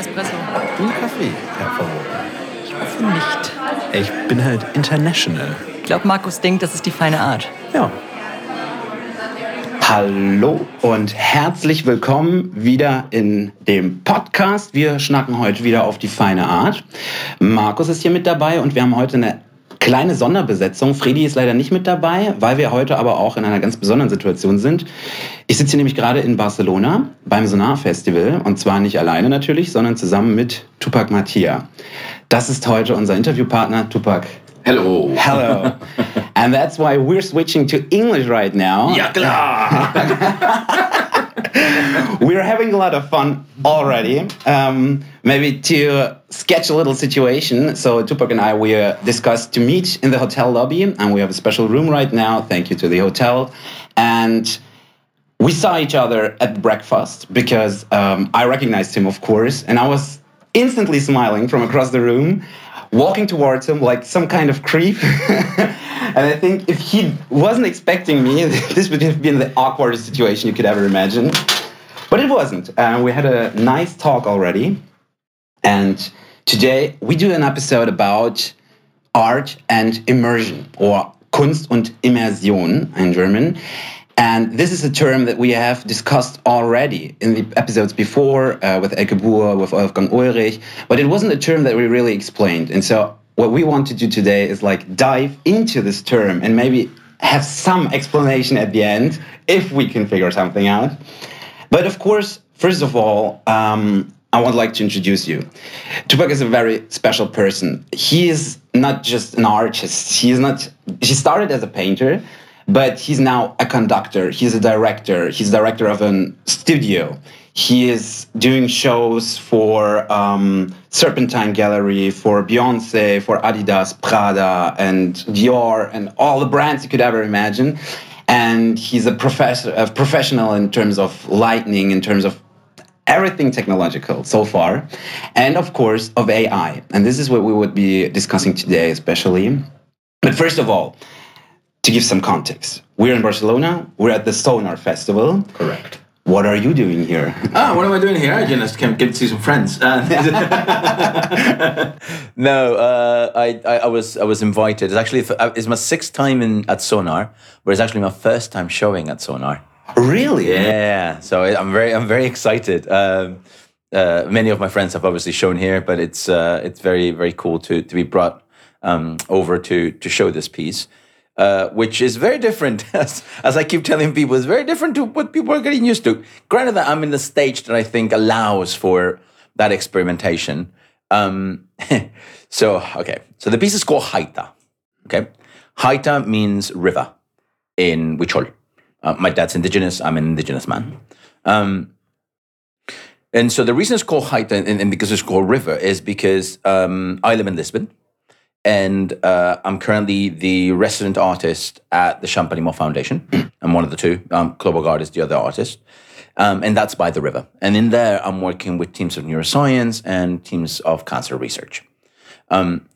Espresso. Und Kaffee, per favor. Ich hoffe nicht. Ich bin halt international. Ich glaube, Markus denkt, das ist die feine Art. Ja. Hallo und herzlich willkommen wieder in dem Podcast. Wir schnacken heute wieder auf die feine Art. Markus ist hier mit dabei und wir haben heute eine kleine Sonderbesetzung. Fredi ist leider nicht mit dabei, weil wir heute aber auch in einer ganz besonderen Situation sind. Ich sitze hier nämlich gerade in Barcelona beim Sonar Festival und zwar nicht alleine natürlich, sondern zusammen mit Tupac Mattia. Das ist heute unser Interviewpartner Tupac. Hello. Hello. and that's why we're switching to English right now. Ja klar. We're having a lot of fun already. Um, maybe to sketch a little situation. So Tupac and I we uh, discussed to meet in the hotel lobby, and we have a special room right now. Thank you to the hotel, and we saw each other at breakfast because um, I recognized him, of course, and I was instantly smiling from across the room, walking towards him like some kind of creep. and I think if he wasn't expecting me, this would have been the awkwardest situation you could ever imagine. But it wasn't. Uh, we had a nice talk already. And today we do an episode about art and immersion, or Kunst und Immersion in German. And this is a term that we have discussed already in the episodes before uh, with Elke Buhr, with Wolfgang Ullrich, but it wasn't a term that we really explained. And so what we want to do today is like dive into this term and maybe have some explanation at the end if we can figure something out. But of course, first of all, um, I would like to introduce you. Tupac is a very special person. He is not just an artist. He is not. He started as a painter, but he's now a conductor. He's a director. He's director of a studio. He is doing shows for um, Serpentine Gallery, for Beyonce, for Adidas, Prada, and Dior, and all the brands you could ever imagine. And he's a professor, a professional in terms of lighting, in terms of everything technological so far, and of course of AI. And this is what we would be discussing today, especially. But first of all, to give some context, we're in Barcelona. We're at the Sonar Festival. Correct. What are you doing here? Ah, what am I doing here? I just came, came to see some friends. Uh, No, uh, I, I I was I was invited. It's actually uh, it's my sixth time in at Sonar, but it's actually my first time showing at Sonar. Really? Yeah, so I'm very I'm very excited. Um, uh, many of my friends have obviously shown here, but it's uh, it's very very cool to to be brought um, over to to show this piece, uh, which is very different. As, as I keep telling people, it's very different to what people are getting used to. Granted, that I'm in the stage that I think allows for that experimentation. Um, so okay, so the piece is called Haita. Okay, Haita means river in Huichol. Uh, my dad's indigenous. I'm an indigenous man. Um, and so the reason it's called Haita and, and because it's called river is because um, I live in Lisbon, and uh, I'm currently the resident artist at the Champalimaud Foundation. I'm one of the two. Um, Guard is the other artist. Um, and that's by the river. And in there, I'm working with teams of neuroscience and teams of cancer research. Um,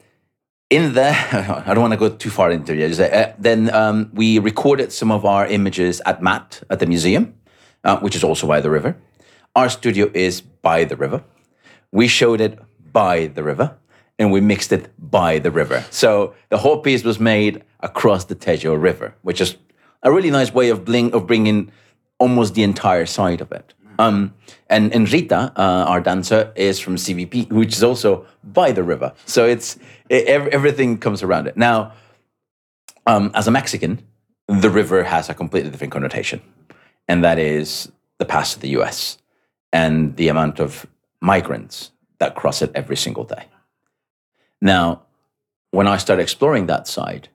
in there, I don't want to go too far into it. Uh, then um, we recorded some of our images at MAAT at the museum, uh, which is also by the river. Our studio is by the river. We showed it by the river, and we mixed it by the river. So the whole piece was made across the Tejo River, which is a really nice way of, bling, of bringing almost the entire side of it. Um, and, and Rita, uh, our dancer, is from CVP, which is also by the river. So it's it, everything comes around it. Now, um, as a Mexican, the river has a completely different connotation, and that is the past of the U.S. and the amount of migrants that cross it every single day. Now, when I started exploring that side,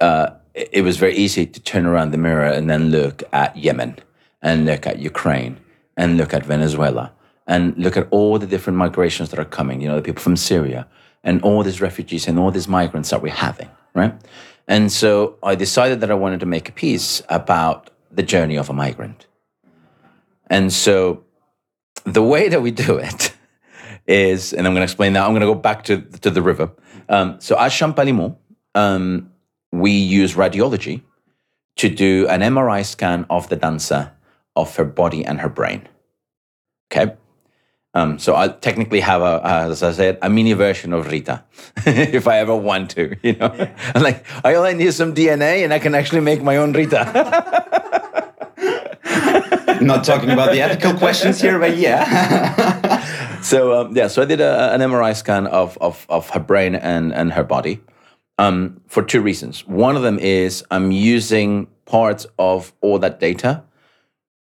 uh, it, it was very easy to turn around the mirror and then look at Yemen and look at Ukraine and look at Venezuela and look at all the different migrations that are coming, you know, the people from Syria and all these refugees and all these migrants that we're having, right? And so I decided that I wanted to make a piece about the journey of a migrant. And so the way that we do it is, and I'm going to explain that. I'm going to go back to, to the river. Um, so at Champalimaud, um, we use radiology to do an MRI scan of the dancer, of her body and her brain. Okay. Um, so I technically have a, as I said, a mini version of Rita, if I ever want to. You know, I'm like I only need some DNA, and I can actually make my own Rita. Not talking about the ethical questions here, but yeah. so um, yeah, so I did a, an MRI scan of, of of her brain and and her body um, for two reasons. One of them is I'm using parts of all that data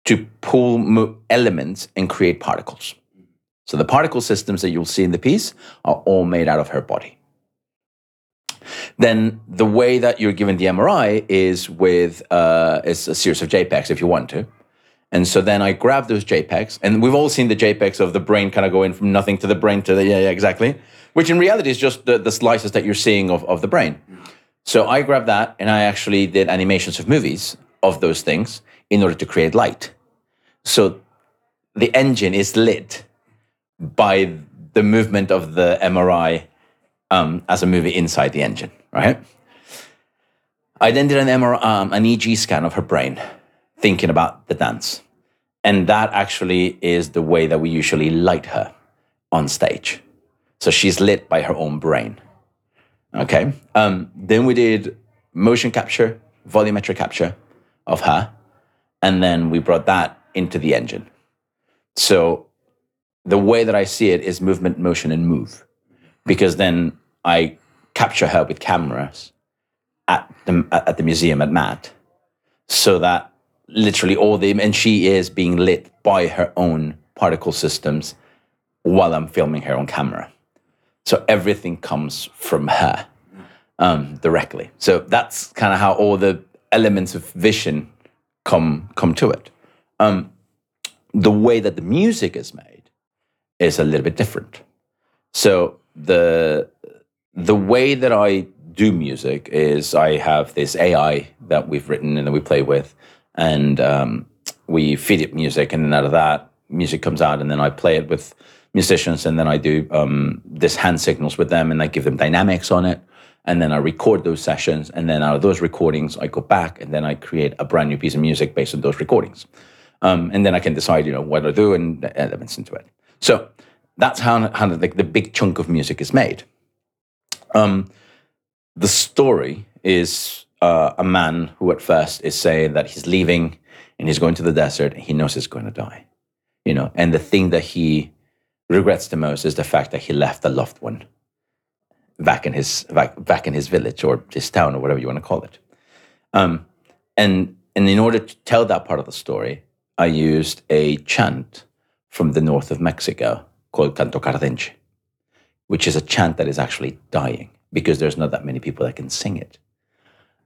to pull elements and create particles. So the particle systems that you'll see in the piece are all made out of her body. Then the way that you're given the MRI is with uh, is a series of JPEGs if you want to. And so then I grab those JPEGs, and we've all seen the JPEGs of the brain kind of going from nothing to the brain to the yeah, yeah, exactly. Which in reality is just the, the slices that you're seeing of, of the brain. So I grabbed that and I actually did animations of movies of those things in order to create light. So the engine is lit by the movement of the MRI um, as a movie inside the engine, right? I then did an MRI, um, an EEG scan of her brain, thinking about the dance, and that actually is the way that we usually light her on stage. So she's lit by her own brain. Okay. Um, then we did motion capture, volumetric capture of her, and then we brought that into the engine. So the way that I see it is movement, motion, and move, because then I capture her with cameras at the at the museum at MAAT, so that literally all the and she is being lit by her own particle systems while I'm filming her on camera. So everything comes from her um, directly. So that's kind of how all the elements of vision come come to it. Um, the way that the music is made is a little bit different. So the the way that I do music is I have this AI that we've written and that we play with, and um, we feed it music, and then out of that, music comes out, and then I play it with musicians, and then I do um, this hand signals with them, and I give them dynamics on it, and then I record those sessions, and then out of those recordings, I go back, and then I create a brand new piece of music based on those recordings, um, and then I can decide, you know, what I do and elements into it. So that's how, how the, the big chunk of music is made. Um, the story is uh, a man who at first is saying that he's leaving and he's going to the desert and he knows he's going to die. You know, and the thing that he regrets the most is the fact that he left a loved one back in his back, back in his village or his town or whatever you want to call it. Um, and and in order to tell that part of the story, I used a chant from the north of Mexico called Canto Cardenche, which is a chant that is actually dying because there's not that many people that can sing it.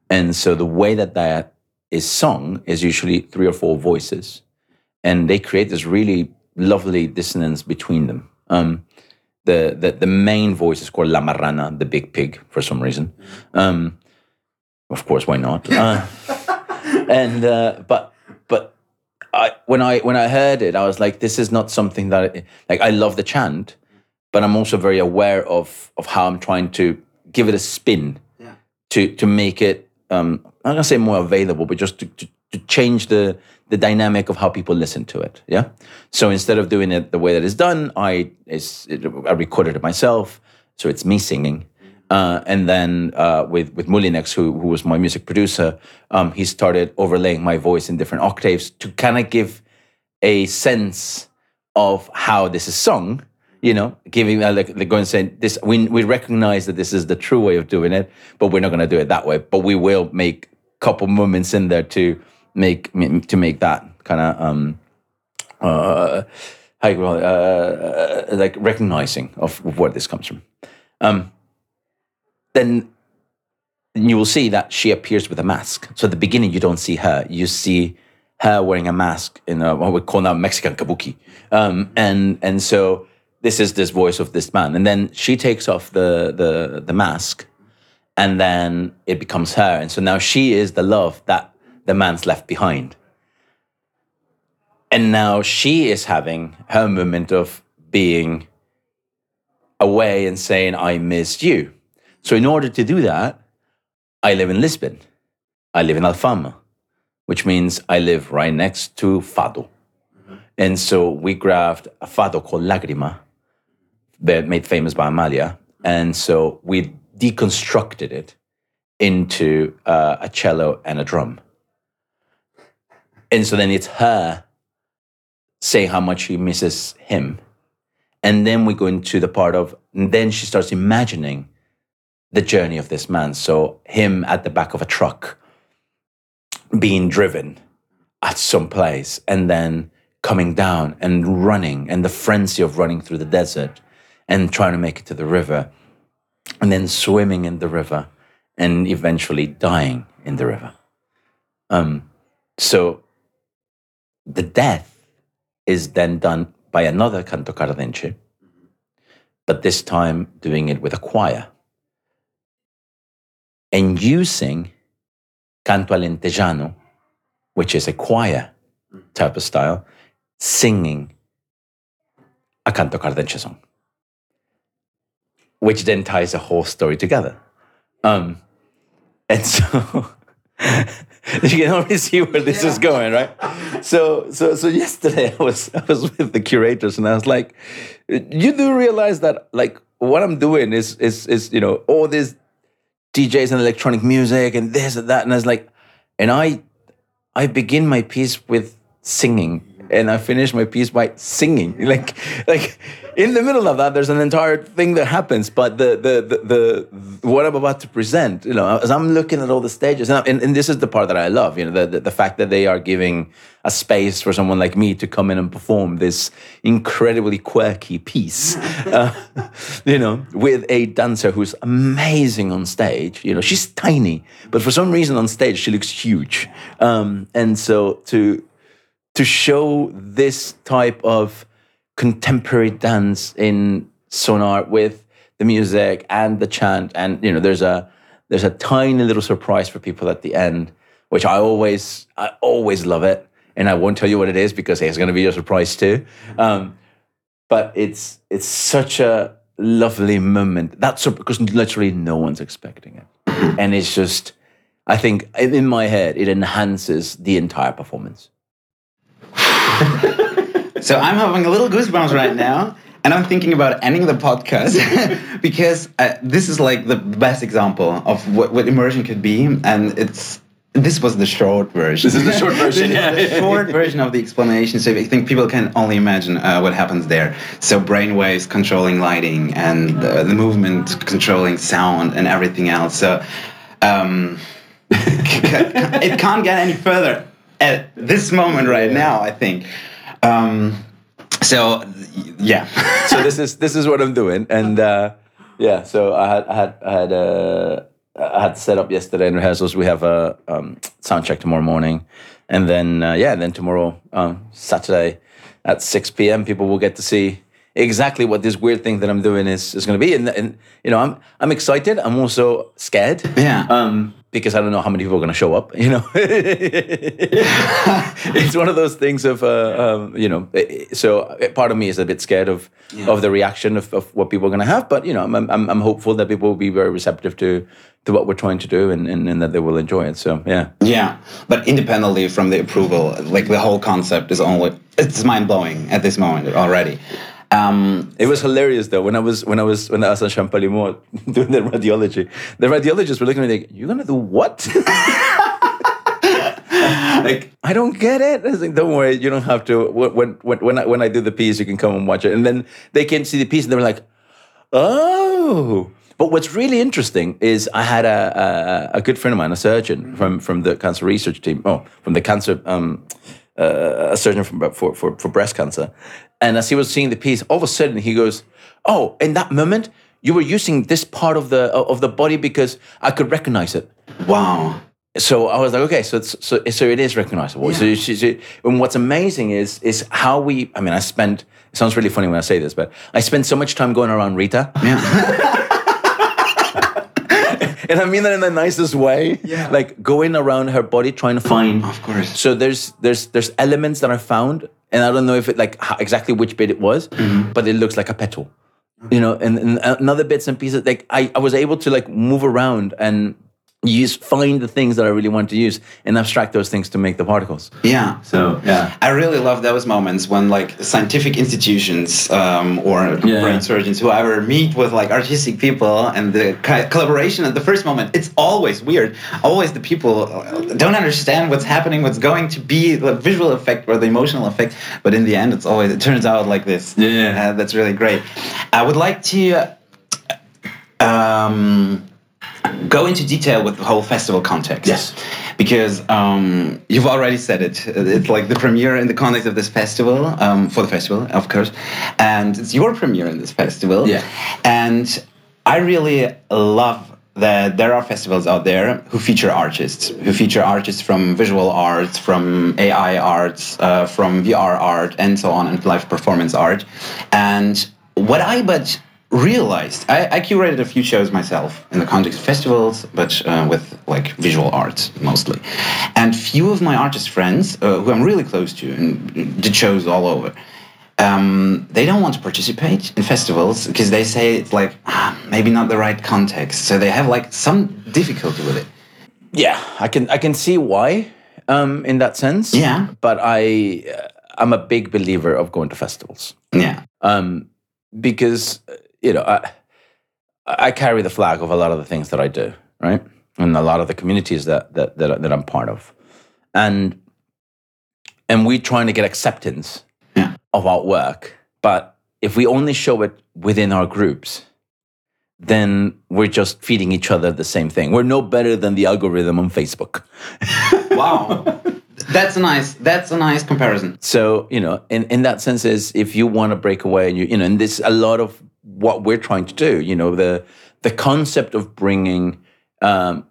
And so the way that that is sung is usually three or four voices, and they create this really lovely dissonance between them. Um, the, the the main voice is called La Marrana, the big pig, for some reason. Um, of course, why not? Uh, and uh, but but I when I when I heard it, I was like, this is not something that like I love the chant, but I'm also very aware of of how I'm trying to give it a spin Yeah. to to make it um I'm not gonna say more available, but just to, to, to change the the dynamic of how people listen to it. Yeah. So instead of doing it the way that it's done, I is I recorded it myself, so it's me singing. Uh, and then uh, with with Mulinex, who who was my music producer, um, he started overlaying my voice in different octaves to kind of give a sense of how this is sung. You know, giving uh, like, like going saying this. We we recognize that this is the true way of doing it, but we're not going to do it that way. But we will make a couple moments in there to make to make that kind of um, uh, how you call it, uh, like recognizing of, of where this comes from. Um, then you will see that she appears with a mask. So at the beginning, you don't see her. You see her wearing a mask in a, what we call now Mexican kabuki. Um, and and so this is this voice of this man. And then she takes off the the the mask, and then it becomes her. And so now she is the love that the man's left behind. And now she is having her moment of being away and saying, I missed you. So, in order to do that, I live in Lisbon. I live in Alfama, which means I live right next to Fado. And so we grabbed a fado called Lagrima, that made famous by Amalia. And so we deconstructed it into uh, a cello and a drum. And so then it's her saying how much she misses him. And then we go into the part of, and then she starts imagining the journey of this man. So him at the back of a truck being driven at some place and then coming down and running and the frenzy of running through the desert and trying to make it to the river and then swimming in the river and eventually dying in the river. Um, so the death is then done by another canto cardenche, but this time doing it with a choir and using canto alentejano, which is a choir type of style, singing a canto cardenche song, which then ties the whole story together. Um, and so you can already see where this is going, right? So, so, so yesterday I was I was with the curators and I was like, you do realize that like what I'm doing is is is you know all these DJs and electronic music and this and that, and I was like, and I I begin my piece with singing and I finish my piece by singing. Like, like in the middle of that, there's an entire thing that happens. But the the the, the what I'm about to present, you know, as I'm looking at all the stages, and, and, and this is the part that I love, you know, the, the the fact that they are giving a space for someone like me to come in and perform this incredibly quirky piece, uh, you know, with a dancer who's amazing on stage. You know, she's tiny, but for some reason on stage she looks huge. Um, and so to to show this type of contemporary dance in sonar with the music and the chant. And you know there's a there's a tiny little surprise for people at the end which i always i always love it. And i won't tell you what it is because it's going to be a surprise too. Um, but it's it's such a lovely moment. That's because literally no one's expecting it. And it's just i think in my head it enhances the entire performance So I'm having a little goosebumps right now, and I'm thinking about ending the podcast because uh, this is like the best example of what, what immersion could be, and it's. This was the short version. This is the short version, yeah. the short version of the explanation. So I think people can only imagine uh, what happens there. So brainwaves controlling lighting and uh, the movement controlling sound and everything else. So um, it can't get any further at this moment right now. I think. Um, so yeah. so this is this is what I'm doing, and uh, yeah. So I had I had I had uh, I had set up yesterday in rehearsals. We have a um, sound check tomorrow morning, and then uh, yeah, then tomorrow um, Saturday at six p.m. People will get to see exactly what this weird thing that I'm doing is is going to be, and, and you know I'm I'm excited. I'm also scared. Yeah. Um, because I don't know how many people are going to show up. You know, it's one of those things of uh, um, you know. eh, So eh, part of me is a bit scared of of the reaction of, of what people are going to have, but you know, I'm, I'm I'm hopeful that people will be very receptive to to what we're trying to do and, and, and that they will enjoy it. So yeah, Yeah, but independently from the approval, like the whole concept is only it's mind blowing at this moment already. Um, it was hilarious though when I was when I was when I was at Champalimaud doing the radiology. The radiologists were looking at me like, "You're gonna do what?" like I don't get it. I was like, don't worry, you don't have to. When when when I, when I do the piece, you can come and watch it. And then they came to see the piece, and they were like, oh. But what's really interesting is I had a, a, a good friend of mine, a surgeon from from the cancer research team. Oh, from the cancer. Um, uh, a surgeon from, for, for, for breast cancer. And as he was seeing the piece, all of a sudden he goes, "Oh, in that moment, you were using this part of the of the body because I could recognize it." wow. So I was like, okay, so it's, so so it is recognizable. So, she, she, and what's amazing is is how we. I mean, I spent. It sounds really funny when I say this, but I spent so much time going around Rita. Yeah. and I mean that in the nicest way. Yeah. Like going around her body trying to find. Of course. So there's there's there's elements that I found, and I don't know if it like how, exactly which bit it was, Mm-hmm. but it looks like a petal. You know, and, and another bits and pieces. Like I, I was able to like move around and use find the things that I really want to use and abstract those things to make the particles. Yeah. So yeah. I really love those moments when like scientific institutions um, or Yeah. brain surgeons, whoever, meet with like artistic people and the collaboration at the first moment. It's always weird. Always the people uh, don't understand what's happening, what's going to be the visual effect or the emotional effect. But in the end, it's always it turns out like this. Yeah. Uh, that's really great. I would like to. Um, go into detail with the whole festival context. Yes. Because um, you've already said it. It's like the premiere in the context of this festival, um, for the festival, of course. And it's your premiere in this festival. Yeah. And I really love that there are festivals out there who feature artists, who feature artists from visual arts, from AI arts, uh, from VR art, and so on, and live performance art. And what I but realized, I, I curated a few shows myself in the context of festivals, but uh, with like visual arts mostly. And few of my artist friends, uh, who I'm really close to, and did shows all over, um, they don't want to participate in festivals because they say it's like ah, maybe not the right context. So they have like some difficulty with it. Yeah, I can I can see why um, in that sense. Yeah. but I uh, I'm a big believer of going to festivals Yeah. um, because uh, you know I I carry the flag of a lot of the things that I do, right, and a lot of the communities that that that, that I'm part of, and and we're trying to get acceptance Yeah. of our work, but if we only show it within our groups. Then we're just feeding each other the same thing. We're no better than the algorithm on Facebook. Wow. that's a nice. That's a nice comparison. So you know, in, in that sense, is if you want to break away, and you you know, and this a lot of what we're trying to do. You know, the the concept of bringing um,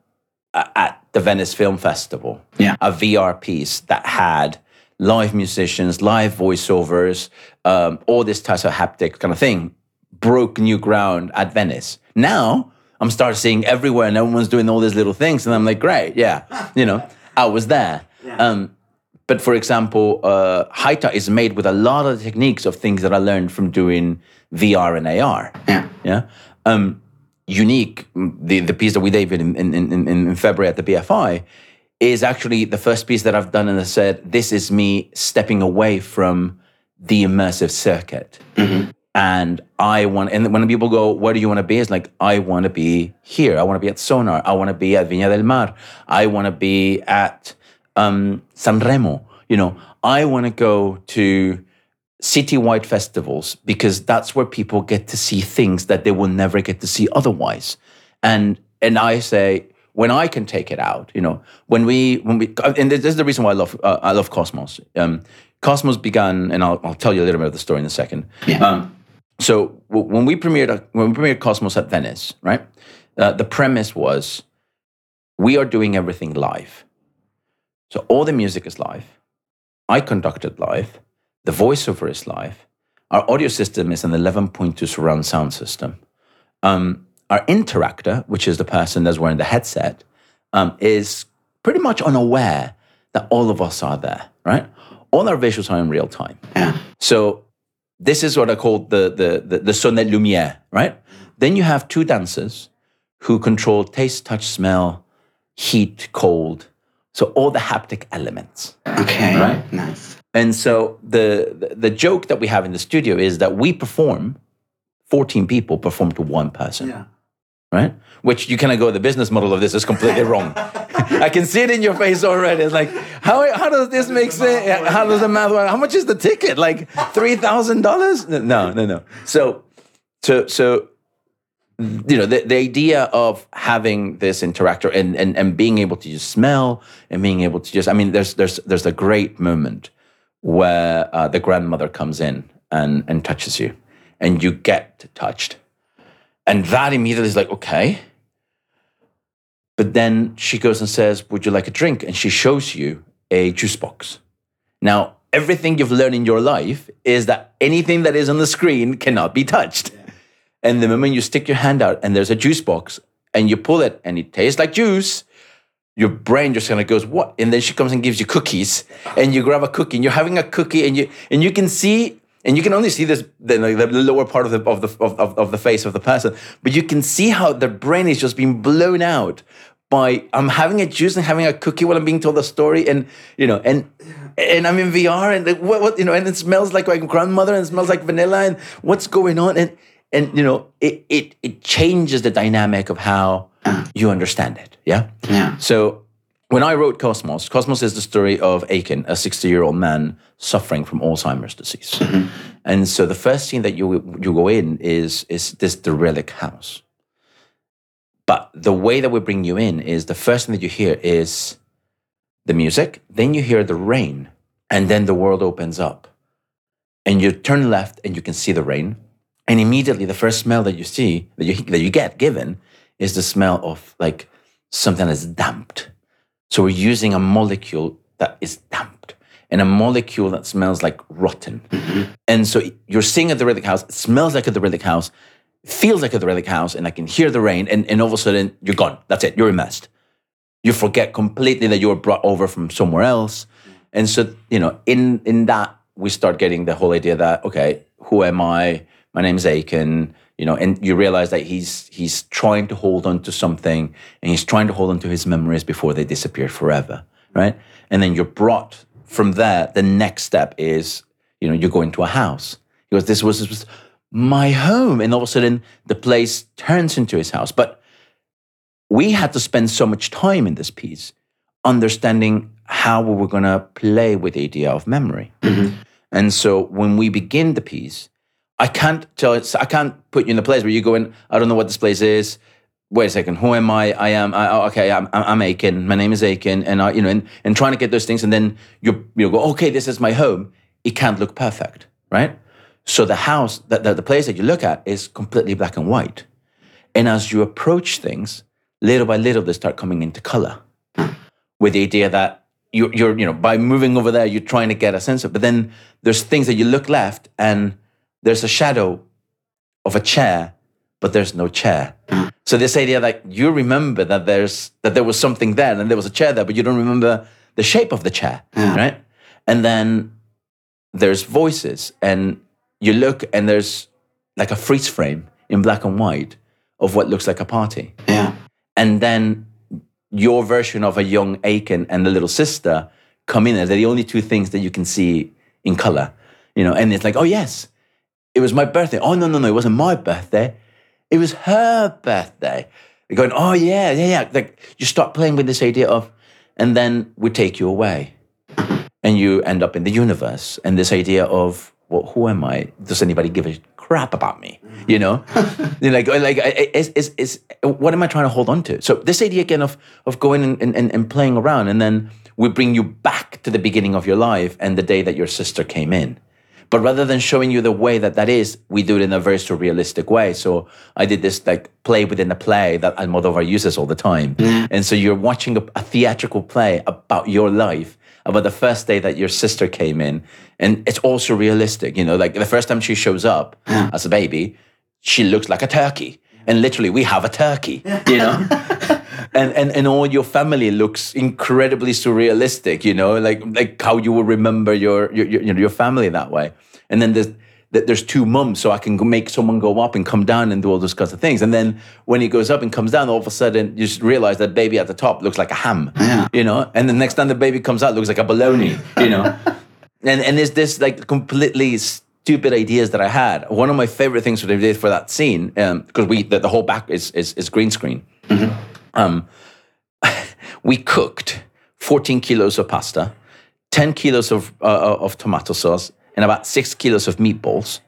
at the Venice Film Festival, Yeah. a VR piece that had live musicians, live voiceovers, um, all this type of haptic kind of thing, broke new ground at Venice. Now I'm starting seeing everywhere, and everyone's doing all these little things, and I'm like, great, yeah, you know, I was there. Um, but for example, uh, Haita is made with a lot of techniques of things that I learned from doing VR and AR. Yeah. Yeah. Um, unique, mm, the, the piece that we did in, in, in, in February at the BFI is actually the first piece that I've done and I said, this is me stepping away from the immersive circuit. And I want, and when people go, where do you want to be? It's like, I want to be here. I want to be at Sonar. I want to be at Viña del Mar. I want to be at um, San Remo. You know, I want to go to citywide festivals because that's where people get to see things that they will never get to see otherwise. And and I say when I can take it out, you know, when we when we and this is the reason why I love uh, I love Cosmos. Um, Cosmos began, and I'll, I'll tell you a little bit of the story in a second. Yeah. Um, so w- when we premiered uh, when we premiered Cosmos at Venice, right? Uh, the premise was we are doing everything live. So all the music is live. I conducted live. The voiceover is live. Our audio system is an 11.2 surround sound system. Um, our interactor, which is the person that's wearing the headset, um, is pretty much unaware that all of us are there, right? All our visuals are in real time. Yeah. So this is what I call the the the, the son et lumière, right? Then you have two dancers who control taste, touch, smell, heat, cold. So all the haptic elements. Okay. Right. Nice. And so the, the joke that we have in the studio is that we perform, 14 people perform to one person. Yeah. Right? Which you kind of go, the business model of this is completely wrong. I can see it in your face already. It's like, how, how does this make sense? How does the math work? How much is the ticket? Like $3,000? No, no, no. So, so, so, you know, the, the idea of having this interactor and, and, and being able to just smell and being able to just, I mean, there's, there's, there's a great moment where uh, the grandmother comes in and, and touches you and you get touched. And that immediately is like, okay. But then she goes and says, Would you like a drink? And she shows you a juice box. Now, everything you've learned in your life is that anything that is on the screen cannot be touched. And the moment you stick your hand out and there's a juice box and you pull it and it tastes like juice, your brain just kind of goes, What? And then she comes and gives you cookies and you grab a cookie and you're having a cookie and you and you can see and you can only see this the, the lower part of the of the of, of, the face of the person, but you can see how the brain is just being blown out by I'm having a juice and having a cookie while I'm being told a story, and you know, and and I'm in VR, and like, what, what you know, and it smells like my grandmother, and it smells like vanilla, and what's going on, and and you know, it it it changes the dynamic of how you understand it. Yeah. Yeah. So when I wrote Cosmos, Cosmos is the story of Aiken, a 60 year old man suffering from Alzheimer's disease. Mm-hmm. And so the first scene that you you go in is is this the relic house. But the way that we bring you in is the first thing that you hear is the music, then you hear the rain, and then the world opens up. And you turn left and you can see the rain. And immediately the first smell that you see, that you that you get given, is the smell of like something that's damped. So we're using a molecule that is damped and a molecule that smells like rotten. Mm-hmm. And so you're seeing at the relic house, it smells like at the relic house, feels like at the relic house, and I can hear the rain, and, and all of a sudden you're gone. That's it, you're immersed. You forget completely that you were brought over from somewhere else. And so, you know, in in that we start getting the whole idea that, okay, who am I? My name's Aiken, you know, and you realize that he's he's trying to hold on to something and he's trying to hold on to his memories before they disappear forever. Right. And then you're brought from there, the next step is, you know, you go into a house. Because this was, this was my home. And all of a sudden the place turns into his house. But we had to spend so much time in this piece understanding how we were going to play with the idea of memory. Mm-hmm. And so when we begin the piece, I can't tell I can't put you in the place where you go in, I don't know what this place is. Wait a second, who am I? I am, I, oh, okay, I'm, I'm I'm Aiken. My name is Aiken. And I, you know, and, and trying to get those things. And then you, you go, okay, this is my home. It can't look perfect, right? So the house, that the, the place that you look at is completely black and white. And as you approach things, little by little, they start coming into color with the idea that you're, you're, you know, by moving over there, you're trying to get a sense of. But then there's things that you look left, and there's a shadow of a chair, but there's no chair. So this idea that you remember that there's that there was something there, and there was a chair there, but you don't remember the shape of the chair, right? And then there's voices, and you look, and there's like a freeze frame in black and white of what looks like a party Yeah. and then your version of a young Aiken and the little sister come in. and They're the only two things that you can see in color, you know. And it's like, oh yes, it was my birthday. Oh no, no, no, it wasn't my birthday. It was her birthday. You're going, oh yeah, yeah, yeah. Like you start playing with this idea of, and then we take you away, and you end up in the universe, and this idea of, well, who am I? Does anybody give a crap about me? You know, like, like, is, is, is, what am I trying to hold on to? So this idea again of of going and, and, and playing around, and then we bring you back to the beginning of your life and the day that your sister came in. But rather than showing you the way that that is, we do it in a very surrealistic way. So I did this like play within a play that Almodovar uses all the time. And so you're watching a, a theatrical play about your life, about the first day that your sister came in. And it's all surrealistic. You know, like the first time she shows up as a baby, she looks like a turkey. And literally, we have a turkey, you know? and, and and all your family looks incredibly surrealistic, you know, like like how you will remember your your your, your family that way. And then there's that there's two mums, so I can make someone go up and come down and do all those kinds of things. And then when he goes up and comes down, all of a sudden you just realize that baby at the top looks like a ham, you know. And the next time the baby comes out, looks like a baloney, you know. and and there's this like completely stupid ideas that I had. One of my favorite things that I did for that scene, um, because we the, the whole back is is, is green screen. Mm-hmm. Um, we cooked 14 kilos of pasta, 10 kilos of uh, of tomato sauce, and about six kilos of meatballs,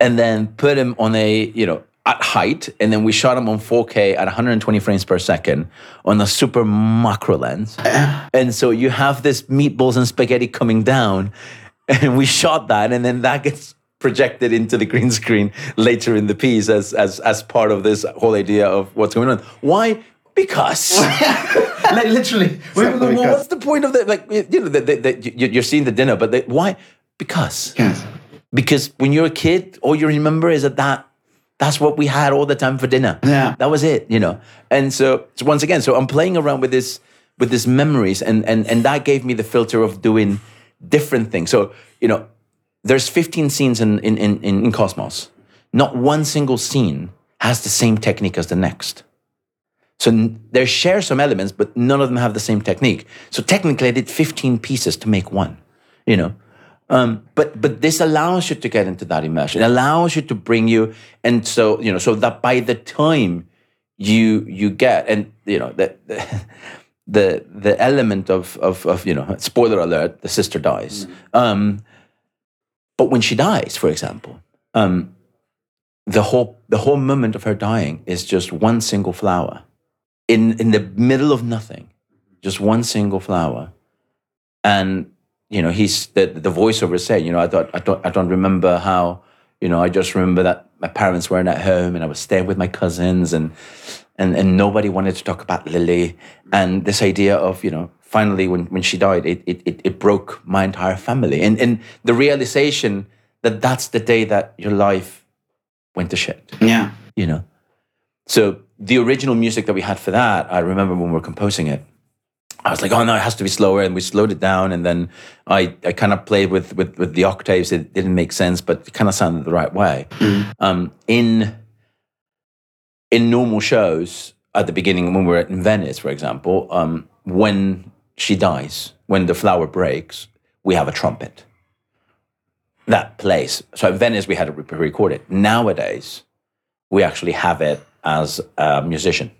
and then put them on a you know at height, and then we shot them on 4K at 120 frames per second on a super macro lens. And so you have this meatballs and spaghetti coming down, and we shot that, and then that gets projected into the green screen later in the piece as as as part of this whole idea of what's going on. Why? Because, like literally, well, because. what's the point of that? Like you know, you're seeing the dinner, but why? Because Yes. because when you're a kid, all you remember is that that that's what we had all the time for dinner. Yeah. that was it, you know. And so, so once again, so I'm playing around with this with these memories, and and and that gave me the filter of doing different things. So you know, there's 15 scenes in in in, in Cosmos. Not one single scene has the same technique as the next. So they share some elements, but none of them have the same technique. So technically, I did 15 pieces to make one, you know. Um, but but this allows you to get into that immersion. It allows you to bring you, and so you know, so that by the time you you get, and you know, the the the, the element of, of of you know, spoiler alert, the sister dies. Um, but when she dies, for example, um, the whole the whole moment of her dying is just one single flower. In in the middle of nothing, just one single flower, and you know he's the the voiceover said you know, I don't I don't I don't remember how, you know, I just remember that my parents weren't at home and I was staying with my cousins and and and nobody wanted to talk about Lily. And this idea of you know finally when when she died it it it, it broke my entire family and and the realization that that's the day that your life went to shit Yeah. you know. So the original music that we had for that, I remember when we were composing it, I was like, oh no, it has to be slower, and we slowed it down, and then I, I kind of played with, with with the octaves. It didn't make sense, but it kind of sounded the right way. Um, in in normal shows at the beginning, when we were in Venice, for example, um, when she dies, when the flower breaks, we have a trumpet that plays. So in Venice, we had to re- record it. Nowadays, we actually have it as a musician,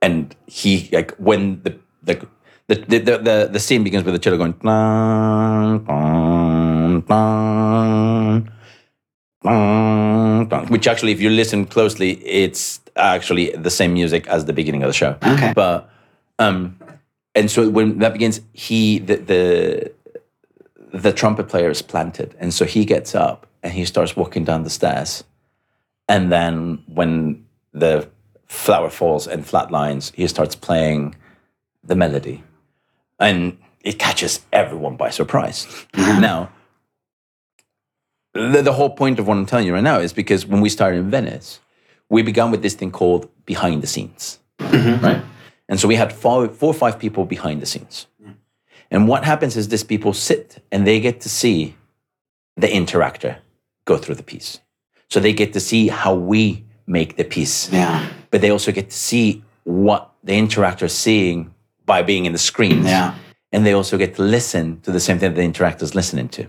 and he like when the the the the, the, the scene begins with the cello going. "Dun, dun, dun, dun, dun," Which actually, if you listen closely, it's actually the same music as the beginning of the show. Okay. But um, and so when that begins, he the the the trumpet player is planted, and so he gets up and he starts walking down the stairs, and then when the flower falls and flatlines, he starts playing the melody, and it catches everyone by surprise. Now, the, the whole point of what I'm telling you right now is because when we started in Venice, we began with this thing called behind the scenes, mm-hmm. right? And so we had four, four or five people behind the scenes. Mm. And what happens is these people sit and they get to see the interactor go through the piece. So they get to see how we make the piece. Yeah. But they also get to see what the interactor is seeing by being in the screens. Yeah. And they also get to listen to the same thing that the interactor is listening to.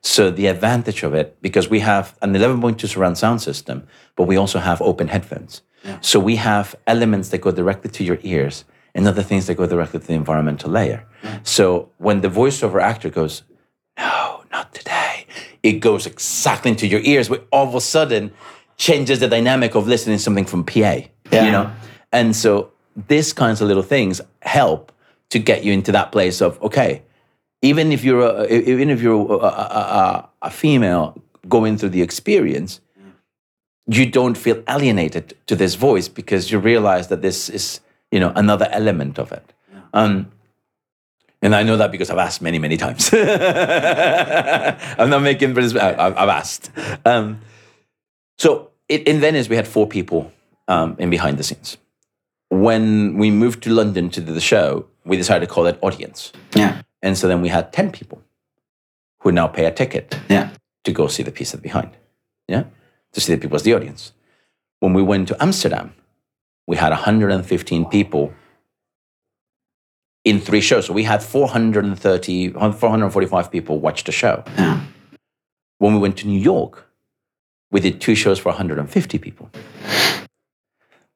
So the advantage of it, because we have an 11.2 surround sound system, but we also have open headphones. So we have elements that go directly to your ears and other things that go directly to the environmental layer. So when the voiceover actor goes, no, not today, it goes exactly into your ears, which all of a sudden changes the dynamic of listening to something from PA. Yeah. You know? And so these kinds of little things help to get you into that place of, okay, even if you're a, even if you're a, a, a, a female going through the experience, you don't feel alienated to this voice because you realize that this is you know another element of it. Um, and I know that because I've asked many, many times. I'm not making, I've I've asked. Um, so in, in Venice, we had four people um, in behind the scenes. When we moved to London to do the show, we decided to call it audience. Yeah. And so then we had 10 people who now pay a ticket Yeah. to go see the piece at behind. Yeah? To see the people as the audience. When we went to Amsterdam, we had 115 people in three shows. So we had 430, 445 people watch the show. Yeah. When we went to New York, we did two shows for 150 people.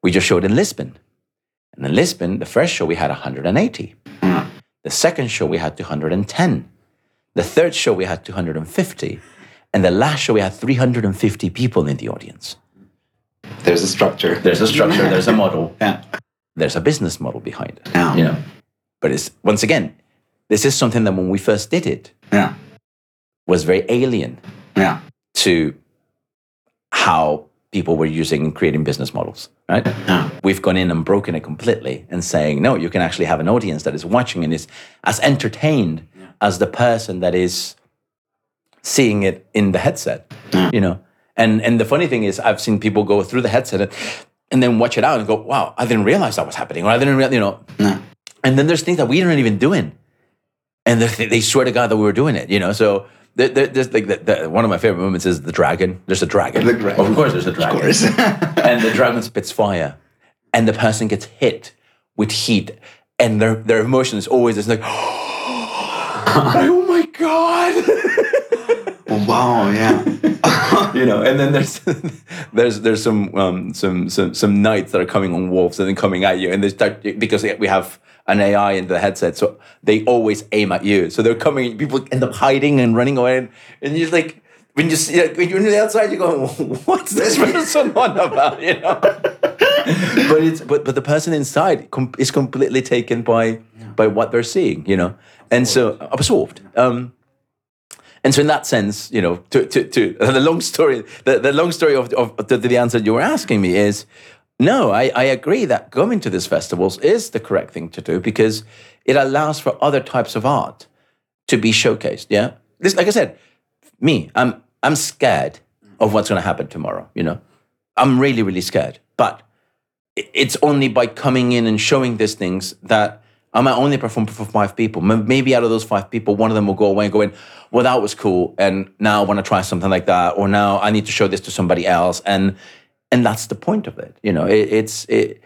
We just showed in Lisbon. And in Lisbon, the first show we had 180. The second show we had 210. The third show we had 250. And the last show we had 350 people in the audience. There's a structure. There's a structure, there's a model, Yeah. there's a business model behind it. Yeah. You know? But it's once again, this is something that when we first did it Yeah. was very alien Yeah. to how people were using and creating business models, right? Yeah. We've gone in and broken it completely and saying, no, you can actually have an audience that is watching and is as entertained as the person that is seeing it in the headset, you know? And, and the funny thing is, I've seen people go through the headset and, and then watch it out and go, wow, I didn't realize that was happening. Or I didn't realize, you know. No. And then there's things that we aren't even doing. And they, they swear to God that we were doing it, you know? So there, there, there's like the, the, one of my favorite moments is the dragon. There's a dragon. The dragon. Of course, there's a dragon. Of course. and the dragon spits fire. and the person gets hit with heat, and their their emotion is always it's like, oh my god. Wow, yeah. you know, and then there's there's there's some um some some some knights that are coming on wolves and then coming at you, and they start because we have an AI in the headset, so they always aim at you. So they're coming, people end up hiding and running away, and, and you're like. When you see, when you're on the outside, you're going, "What's this person on about?" You know. but it's but but the person inside com- is completely taken by by what they're seeing, you know, and so absorbed. Um, and so, in that sense, you know, to, to, to the long story, the, the long story of, of the, the answer you were asking me is no, I, I agree that going to these festivals is the correct thing to do because it allows for other types of art to be showcased. Yeah. This, like I said, me, I'm, I'm scared of what's going to happen tomorrow. You know, I'm really, really scared. But it's only by coming in and showing these things that I might only perform for five people. Maybe out of those five people, one of them will go away and go in, well, that was cool. And now I want to try something like that. Or now I need to show this to somebody else. And and that's the point of it. You know, it, it's it,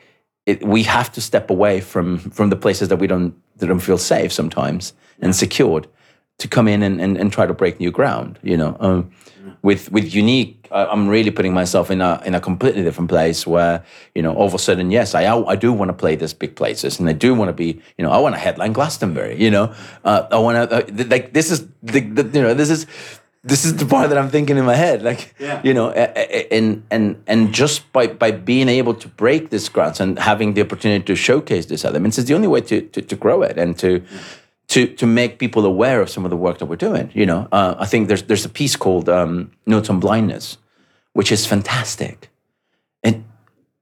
it, we have to step away from from the places that we don't that don't feel safe sometimes and secured to come in and, and, and try to break new ground. You know, um, with with unique, I- I'm really putting myself in a in a completely different place where you know all of a sudden, yes, I I do want to play these big places and I do want to be you know I want to headline Glastonbury. You know, uh, I want to uh, like this is the, the you know this is. This is the part that I'm thinking in my head, like Yeah. you know, and and and just by by being able to break this grounds and having the opportunity to showcase these elements is the only way to to, to grow it and to to to make people aware of some of the work that we're doing. You know, uh, I think there's there's a piece called um, Notes on Blindness, which is fantastic, and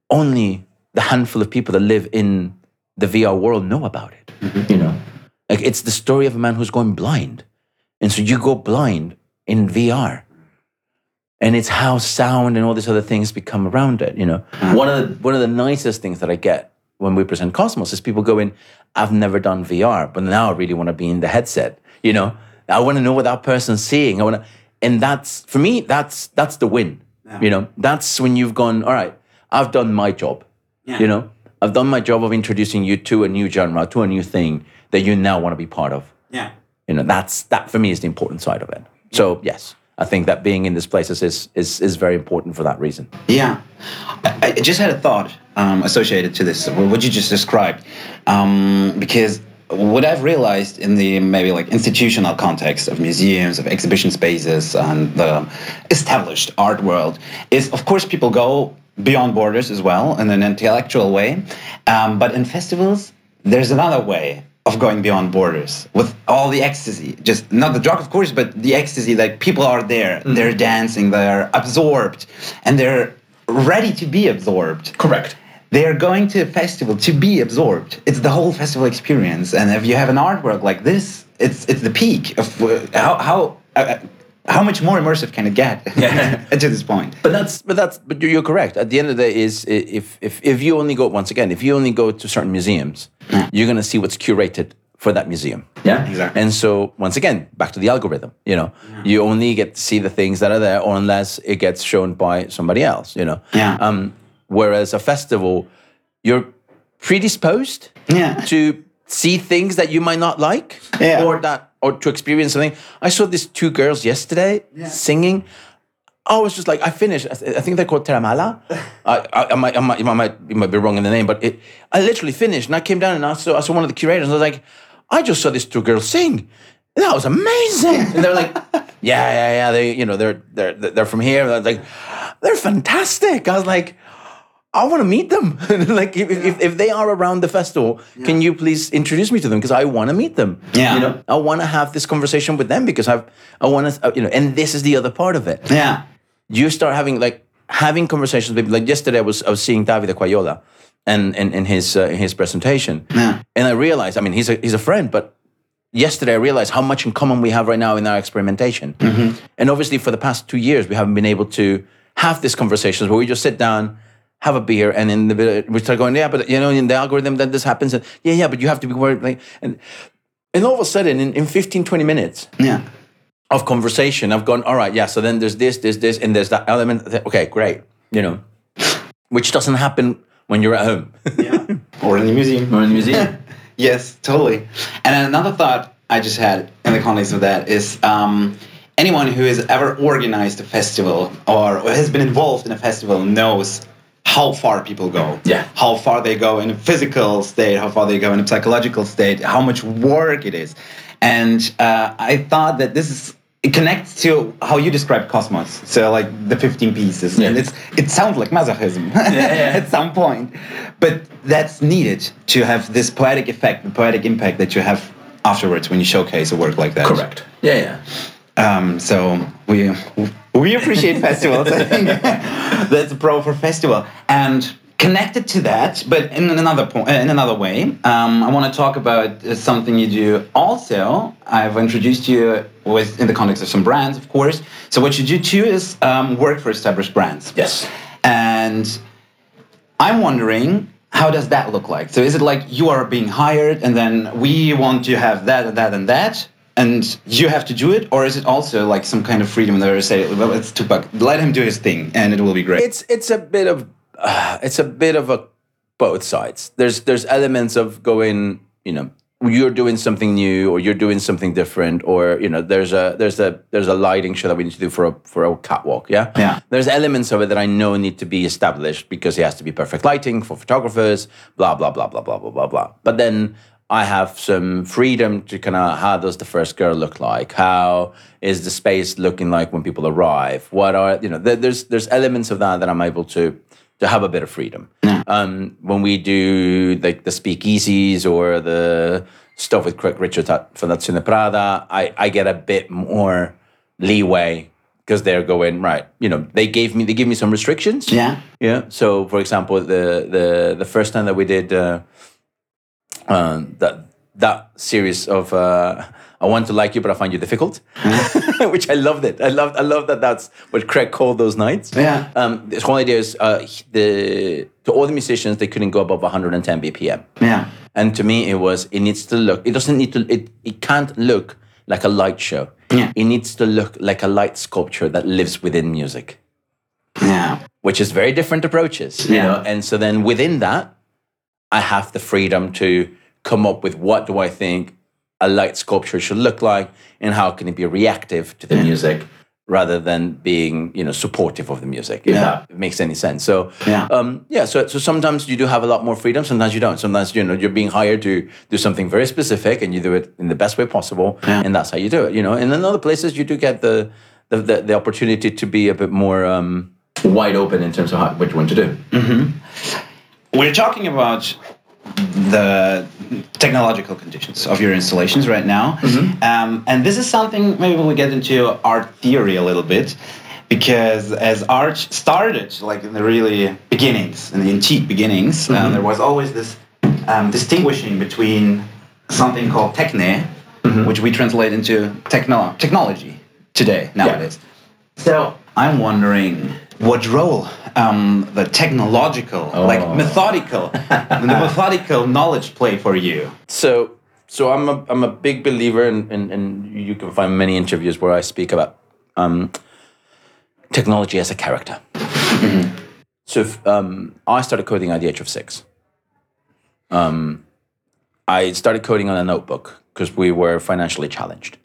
only the handful of people that live in the VR world know about it. You know, like it's the story of a man who's going blind, and so you go blind in VR and it's how sound and all these other things become around it. You know, one of the one of the nicest things that I get when we present Cosmos is people going, "I've never done VR, but now I really want to be in the headset." You know, I want to know what that person's seeing. I want to, and that's for me. That's that's the win. You know, that's when you've gone. All right, I've done my job. Yeah. You know, I've done my job of introducing you to a new genre, to a new thing that you now want to be part of Yeah. you know that's that for me is the important side of it so yes i think that being in these places is is, is very important for that reason Yeah, I, I just had a thought um, associated to this, what you just described, um, because what I've realized in the maybe like institutional context of museums, of exhibition spaces, and the established art world is, of course, people go beyond borders as well in an intellectual way, um, but in festivals, there's another way of going beyond borders with all the ecstasy. Just not the drug of course but the ecstasy like people are there. They're dancing they're absorbed and they're ready to be absorbed. Correct. They are going to a festival to be absorbed. It's the whole festival experience. And if you have an artwork like this it's it's the peak of uh, how how uh, how much more immersive can it get Yeah. to this point? But that's but that's but you're correct. At the end of the day is if if if you only go once again if you only go to certain museums you're going to see what's curated for that museum. Yeah. exactly. And so once again, back to the algorithm, you know, you only get to see the things that are there or unless it gets shown by somebody else, you know. Yeah. Um, whereas a festival, you're predisposed Yeah. to see things that you might not like Yeah. or that or to experience something. I saw these two girls yesterday singing. I was just like, I finished. I think they're called Teramala. I, I, I, might, I, might, I might, you might be wrong in the name, but it, I literally finished and I came down and I saw, I saw one of the curators and I was like, I just saw these two girls sing. That was amazing. And they're like, yeah, yeah, yeah. They, you know, they're they're they're from here. I was like, they're fantastic. I was like, I want to meet them. like, if, if, if they are around the festival, can you please introduce me to them? Because I want to meet them. Yeah. You know, I want to have this conversation with them because I've, I want to, you know, and this is the other part of it yeah you start having like having conversations with. Like yesterday, I was I was seeing Davide Quayola, and in, in his uh, in his presentation, Yeah. and I realized, I mean, he's a he's a friend, but yesterday I realized how much in common we have right now in our experimentation. And obviously, for the past two years, we haven't been able to have these conversations where we just sit down. Have a beer, and in the we start going, yeah, but you know, in the algorithm, that this happens, and yeah, yeah, but you have to be worried, like, and and all of a sudden, in, in 15, 20 minutes, yeah of conversation, I've gone, all right, yeah, so then there's this, this, this, and there's that element. that- Okay, great. You know, which doesn't happen when you're at home. yeah, or in the museum. Or in the museum. Yes, totally. And another thought I just had in the context of that is um, anyone who has ever organized a festival or, or has been involved in a festival knows how far people go. Yeah. How far they go in a physical state, how far they go in a psychological state, how much work it is. And uh, I thought that this is it connects to how you describe Cosmos. So like the 15 pieces. Yeah. And it's it sounds like masochism yeah. at some point. But that's needed to have this poetic effect, the poetic impact that you have afterwards when you showcase a work like that. Correct. Yeah, yeah. Um, so we we appreciate festivals. I think that's a pro for festival. And connected to that, but in another point, in another way, um, I want to talk about uh, something you do. Also, I've introduced you with in the context of some brands, of course. So what you do too is um, work for established brands. Yes. And I'm wondering, how does that look like? So is it like you are being hired and then we want to have that and that and that? And you have to do it, or is it also like some kind of freedom that they say, "Well, it's Tupac. Let him do his thing, and it will be great." it's it's a bit of uh, it's a bit of a both sides. There's there's elements of going, you know, you're doing something new or you're doing something different, or you know, there's a there's a there's a lighting show that we need to do for a for a catwalk. Yeah, Yeah. There's elements of it that I know need to be established because it has to be perfect lighting for photographers. Blah blah blah blah blah blah blah blah. But then. I have some freedom to kind of how does the first girl look like? How is the space looking like when people arrive? What are you know? There, there's there's elements of that that I'm able to to have a bit of freedom. Um, when we do like the speakeasies or the stuff with Craig Richards at Fondazione Prada, I, I get a bit more leeway because they're going right. You know, they gave me they give me some restrictions. Yeah. Yeah. So, for example, the the the first time that we did uh, uh, that that series of uh, I want to like you, but I find you difficult, which I loved it. I loved I love that. That's what Craig called those nights. Yeah. Um, this whole idea is uh, the to all the musicians they couldn't go above 110 BPM. Yeah. And to me, it was it needs to look. It doesn't need to. It it can't look like a light show. Yeah. It needs to look like a light sculpture that lives within music Yeah. which is very different approaches. You Yeah. know? And so then within that, I have the freedom to come up with what do I think a light sculpture should look like and how can it be reactive to the music rather than being, you know, supportive of the music. If Yeah. that makes any sense. So Yeah. um, yeah, so so sometimes you do have a lot more freedom, sometimes you don't. Sometimes you know you're being hired to do something very specific and you do it in the best way possible Yeah. and that's how you do it. You know, and in other places you do get the the, the, the opportunity to be a bit more um, Wide open in terms of how, what you want to do. We're talking about the technological conditions of your installations right now. Um, and this is something maybe we'll get into art theory a little bit. Because as art started, like in the really beginnings, in the antique beginnings, um, there was always this um, distinguishing between something called techne, which we translate into techno- technology today, nowadays. So I'm wondering what role um, the technological, like methodical, the methodical knowledge play for you. So, so I'm a I'm a big believer, and in, in, in, you can find many interviews where I speak about um, technology as a character. So, if, um, I started coding at the age of six. Um, I started coding on a notebook because we were financially challenged,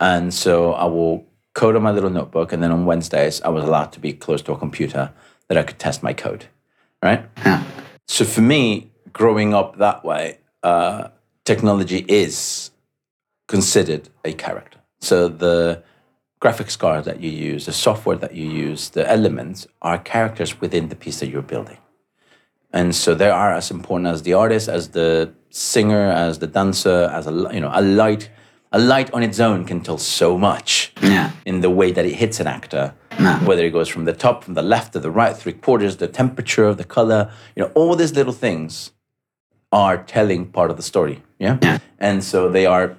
and so I will code on my little notebook, and then on Wednesdays I was allowed to be close to a computer that I could test my code, right? Yeah. So for me, growing up that way, uh, technology is considered a character. So the graphics card that you use, the software that you use, the elements are characters within the piece that you're building. And so they are as important as the artist, as the singer, as the dancer, as a you know a light. A light on its own can tell so much Yeah. in the way that it hits an actor, whether it goes from the top, from the left to the right, three quarters, the temperature of the color, you know, all these little things are telling part of the story. Yeah. Yeah. And so they are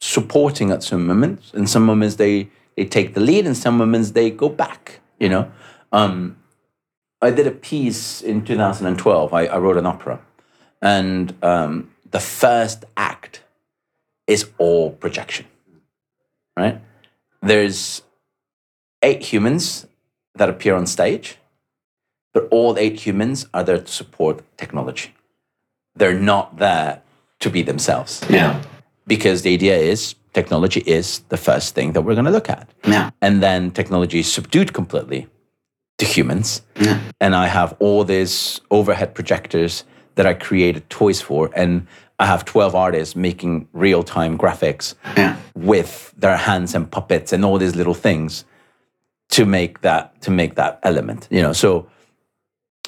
supporting at some moments. In some moments they they take the lead, in some moments they go back. You know. Um, I did a piece in 2012. I, I wrote an opera, and um, the first act is all projection. Right? There's eight humans that appear on stage, but all eight humans are there to support technology. They're not there to be themselves. Yeah. Because the idea is technology is the first thing that we're going to look at. Yeah. And then technology is subdued completely to humans. Yeah. And I have all these overhead projectors that I created toys for. And I have 12 artists making real time graphics Yeah. with their hands and puppets and all these little things to make that to make that element you know? So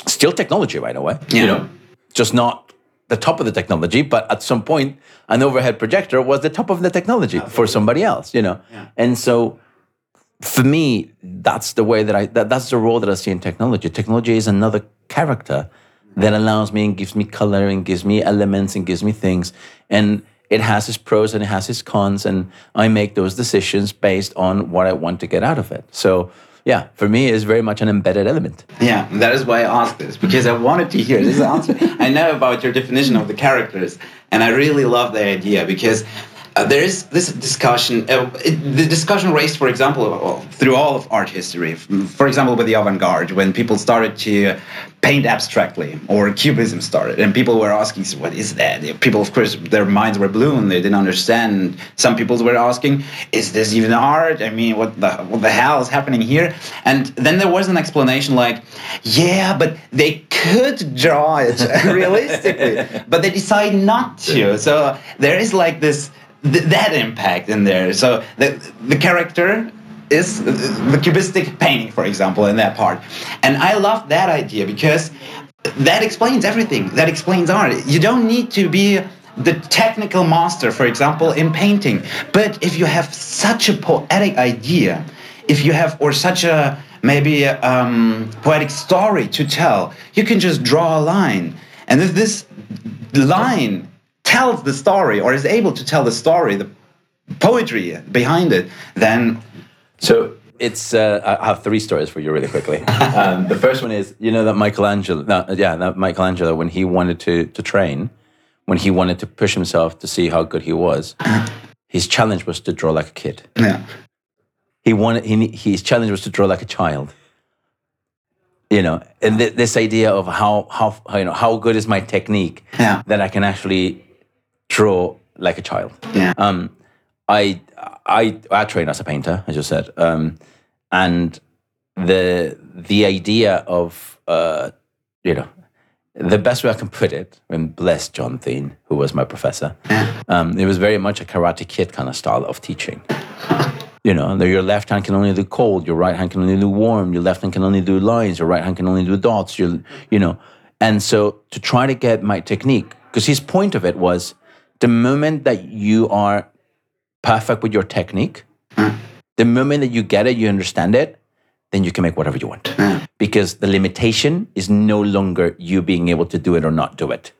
still technology right away Yeah. you know just not the top of the technology but at some point an overhead projector was the top of the technology for somebody else you know? And so for me that's the way that i that, that's the role that i see in technology. Technology is another character that allows me and gives me color and gives me elements and gives me things. And it has its pros and it has its cons and i make those decisions based on what i want to get out of it. So yeah for me it's very much an embedded element. Yeah, that is why I asked this because I wanted to hear this answer. I know about your definition of the characters, and I really love the idea because uh, there is this discussion. Uh, it, the discussion raised, for example, uh, through all of art history. For example, with the avant-garde, when people started to paint abstractly, or Cubism started, and people were asking, "What is that?" People, of course, their minds were blown. They didn't understand. Some people were asking, "Is this even art? I mean, what the what the hell is happening here?" And then there was an explanation like, "Yeah, but they could draw it realistically, but they decide not to." So there is like this th- that impact in there. So the the character is the cubistic painting, for example, in that part. And I love that idea because that explains everything. That explains art. You don't need to be the technical master, for example, in painting. But if you have such a poetic idea, if you have, or such a maybe um, poetic story to tell, you can just draw a line. And if this line tells the story or is able to tell the story, the poetry behind it, then So it's uh, i have three stories for you really quickly. Um, the first one is you know that michelangelo no, yeah that michelangelo when he wanted to to train when he wanted to push himself to see how good he was his challenge was to draw like a kid. Yeah, he wanted he, his challenge was to draw like a child. You know and th- this idea of how, how how you know how good is my technique Yeah. that i can actually draw like a child yeah, um, I, I I train as a painter, as you said, um, and the the idea of uh, you know the best way I can put it, and bless John Thien, who was my professor, um, it was very much a Karate Kid kind of style of teaching. You know, your left hand can only do cold, your right hand can only do warm, your left hand can only do lines, your right hand can only do dots. Your, you know, and so to try to get my technique, because his point of it was, the moment that you are perfect with your technique, mm. the moment that you get it, you understand it, then you can make whatever you want. Mm. Because the limitation is no longer you being able to do it or not do it.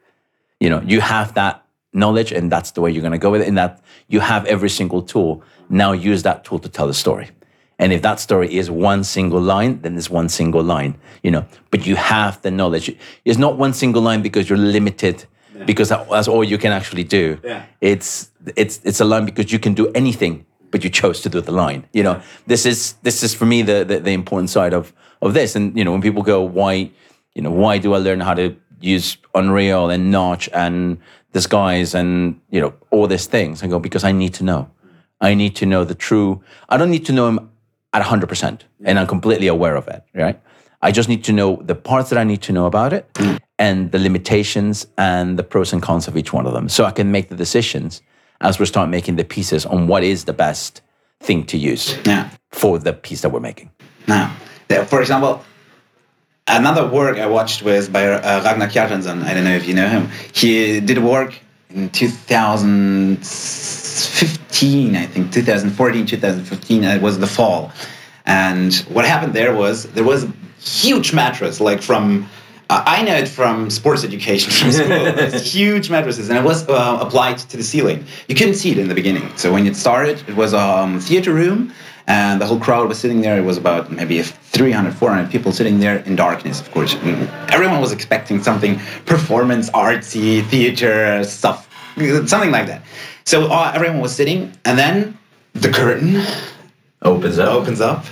You know, you have that knowledge and that's the way you're going to go with it. And that you have every single tool. Now use that tool to tell the story. And if that story is one single line, then it's one single line, you know, but you have the knowledge. It's not one single line because you're limited because that- that's all you can actually do. Yeah. It's, it's, it's a line because you can do anything, but you chose to do the line. You know, this is, this is for me the, the, the important side of, of this. And, you know, when people go, why, you know, why do I learn how to use Unreal and Notch and Disguise and, you know, all these things? I go, because I need to know. I need to know the true, I don't need to know them at 100%, and I'm completely aware of it, right? I just need to know the parts that I need to know about it and the limitations and the pros and cons of each one of them. So I can make the decisions as we start making the pieces on what is the best thing to use yeah. for the piece that we're making. Now, for example, another work I watched was by uh, Ragnar Kjartansson. I don't know if you know him. He did work in 2015, I think, 2014, 2015. It was the fall. And what happened there was there was huge mattress, like from uh, I know it from sports education from school. Huge mattresses, and it was uh, applied to the ceiling. You couldn't see it in the beginning. So when it started, it was a um, theater room, and the whole crowd was sitting there. It was about maybe 300, 400 people sitting there in darkness, of course. And everyone was expecting something performance, artsy, theater stuff, something like that. So uh, everyone was sitting, and then the curtain Opens up. opens up,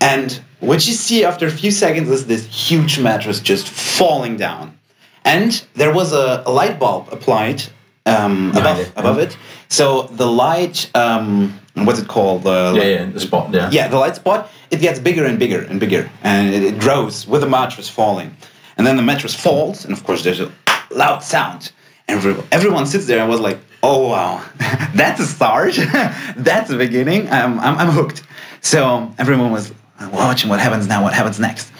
and what you see after a few seconds is this huge mattress just falling down, and there was a, a light bulb applied um, above it, above it. So the light, um, what's it called? The Yeah, yeah, the spot. Yeah. yeah, the light spot, it gets bigger and bigger and bigger, and it, it grows with the mattress falling. And then the mattress falls, and of course, there's a loud sound. And everyone sits there and was like, oh, wow, that's a start. that's the beginning. I'm, I'm, I'm hooked. So everyone was watching what happens now, what happens next.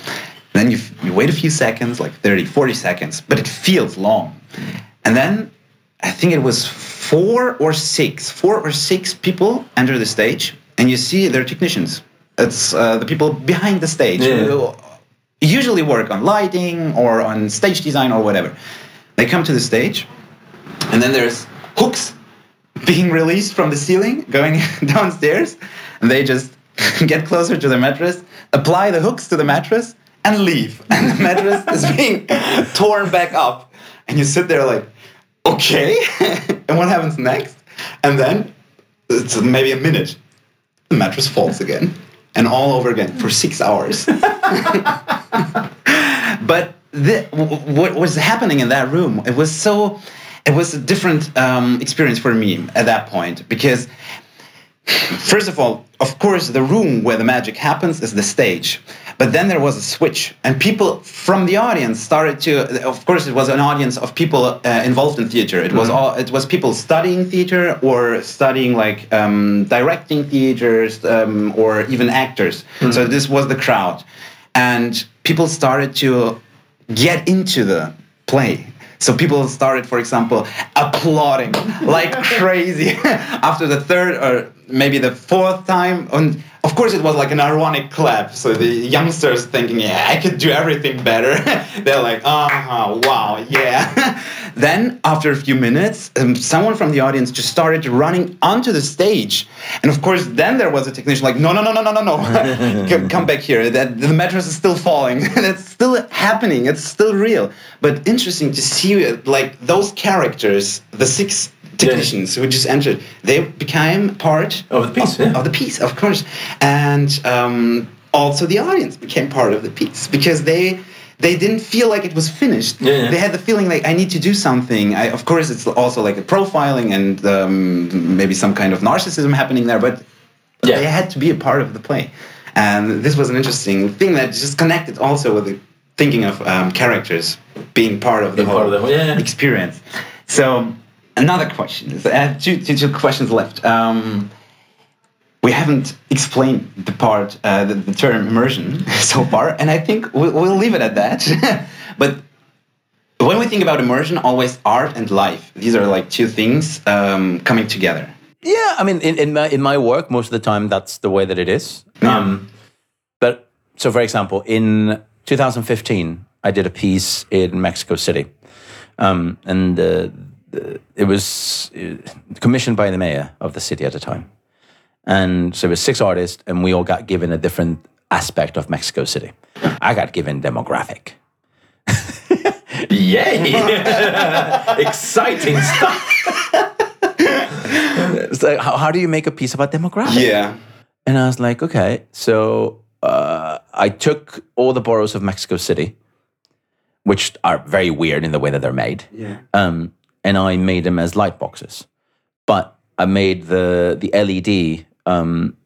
Then you, you wait a few seconds, like 30, 40 seconds, but it feels long. And then I think it was four or six, four or six people enter the stage, and you see they're technicians. It's uh, the people behind the stage Yeah. who usually work on lighting or on stage design or whatever. They come to the stage, and then there's hooks being released from the ceiling going downstairs, and they just get closer to the mattress, apply the hooks to the mattress, and leave. And the mattress is being torn back up, and you sit there like, okay, and what happens next? And then it's maybe a minute, the mattress falls again, and all over again for six hours. but the, what was happening in that room it was so it was a different um, experience for me at that point because first of all of course the room where the magic happens is the stage but then there was a switch and people from the audience started to of course it was an audience of people uh, involved in theater. It was all it was people studying theater or studying like um, directing theaters um, or even actors. So this was the crowd. And people started to get into the play. So people started, for example, applauding like crazy after the third or maybe the fourth time. And course, it was like an ironic clap. So the youngsters thinking, "Yeah, I could do everything better." They're like, "Uh huh, wow, yeah." then after a few minutes, um, someone from the audience just started running onto the stage, and of course, then there was a technician like, "No, no, no, no, no, no, no, come, back here. That the mattress is still falling. That's still happening. It's still real." But interesting to see, like those characters, the six technicians who just entered, they became part Of the piece, of, yeah. of the piece, of course, and um, also the audience became part of the piece because they. They didn't feel like it was finished. Yeah, yeah. They had the feeling like I need to do something. I, of course, it's also like a profiling and um, maybe some kind of narcissism happening there, but Yeah. they had to be a part of the play. And this was an interesting thing that just connected also with the thinking of um, characters being part of the Being whole of the- yeah. experience. So another question. I have two, two, two questions left. Um, we haven't explained the part, uh, the, the term immersion so far, and I think we'll, we'll leave it at that. but when we think about immersion, always art and life. These are like two things um, coming together. Yeah, I mean, in, in my in my work, most of the time, that's the way that it is. Um, but so, for example, in 2015, I did a piece in Mexico City, um, and uh, the, it was uh, commissioned by the mayor of the city at the time. And so it was six artists, and we all got given a different aspect of Mexico City. I got given demographic. Yay! Exciting stuff. It's like, how, how do you make a piece about demographic? Yeah. And I was like, okay. So uh, I took all the boroughs of Mexico City, which are very weird in the way that they're made, Yeah. um, and I made them as light boxes. But I made the the LED. Um,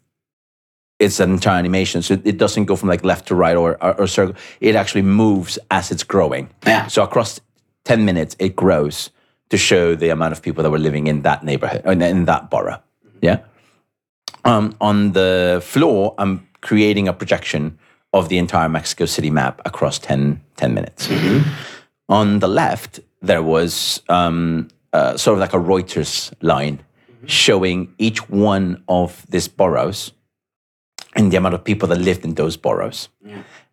it's an entire animation, so it doesn't go from like left to right or, or, or circle. It actually moves as it's growing. Yeah. So across ten minutes, it grows to show the amount of people that were living in that neighborhood, in, in that borough. Yeah um, on the floor, I'm creating a projection of the entire Mexico City map across 10, 10 minutes. On the left, there was um, uh, sort of like a Reuters line showing each one of these boroughs and the amount of people that lived in those boroughs.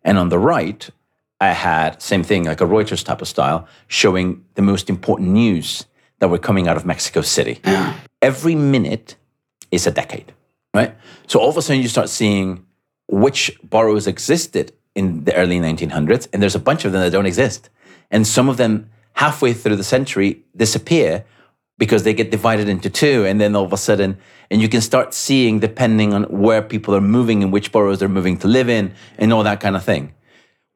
And on the right, I had same thing, like a Reuters type of style, showing the most important news that were coming out of Mexico City. Every minute is a decade, right? So all of a sudden you start seeing which boroughs existed in the early 1900s, and there's a bunch of them that don't exist. And some of them halfway through the century disappear because they get divided into two, and then all of a sudden, and you can start seeing depending on where people are moving and which boroughs they're moving to live in, and all that kind of thing.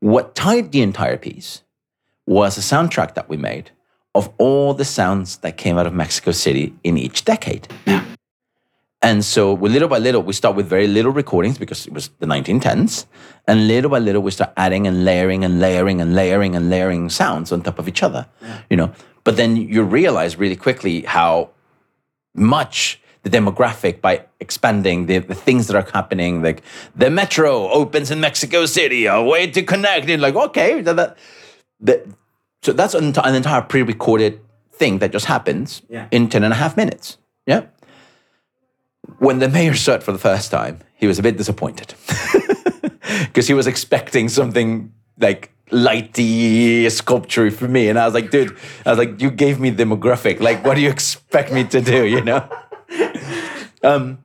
What tied the entire piece was a soundtrack that we made of all the sounds that came out of Mexico City in each decade. Yeah. And so, we, little by little, we start with very little recordings because it was the 1910s. And little by little, we start adding and layering and layering and layering and layering sounds on top of each other. You know, but then you realize really quickly how much the demographic by expanding the, the things that are happening, like the metro opens in Mexico City, a way to connect. And like, okay, that, that, that- so that's an, an entire pre-recorded thing that just happens Yeah. in 10 and a half minutes. Yeah when the mayor saw it for the first time, he was a bit disappointed because he was expecting something like lighty sculpture for me, and I was like, dude, I was like, you gave me demographic. Like, what do you expect me to do? You know. um,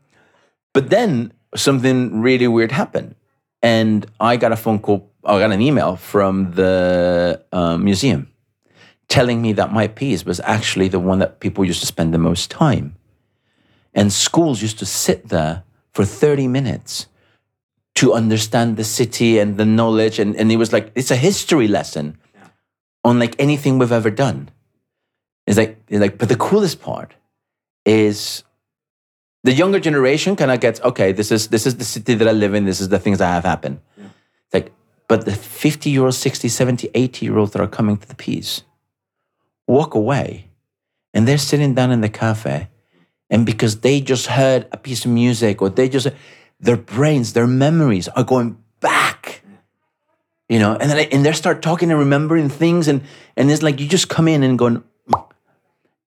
but then something really weird happened, and I got a phone call. I got an email from the uh, museum telling me that my piece was actually the one that people used to spend the most time and schools used to sit there for 30 minutes to understand the city and the knowledge. And, and it was like, it's a history lesson on like anything we've ever done. It's like, it's like, but the coolest part is the younger generation kind of gets, okay, this is, this is the city that I live in. This is the things that have happened. It's like, but the 50 year old, 60, 70, 80 year olds that are coming to the piece walk away and they're sitting down in the cafe and because they just heard a piece of music or they just their brains their memories are going back you know? And then and they start talking and remembering things and and it's like you just come in and going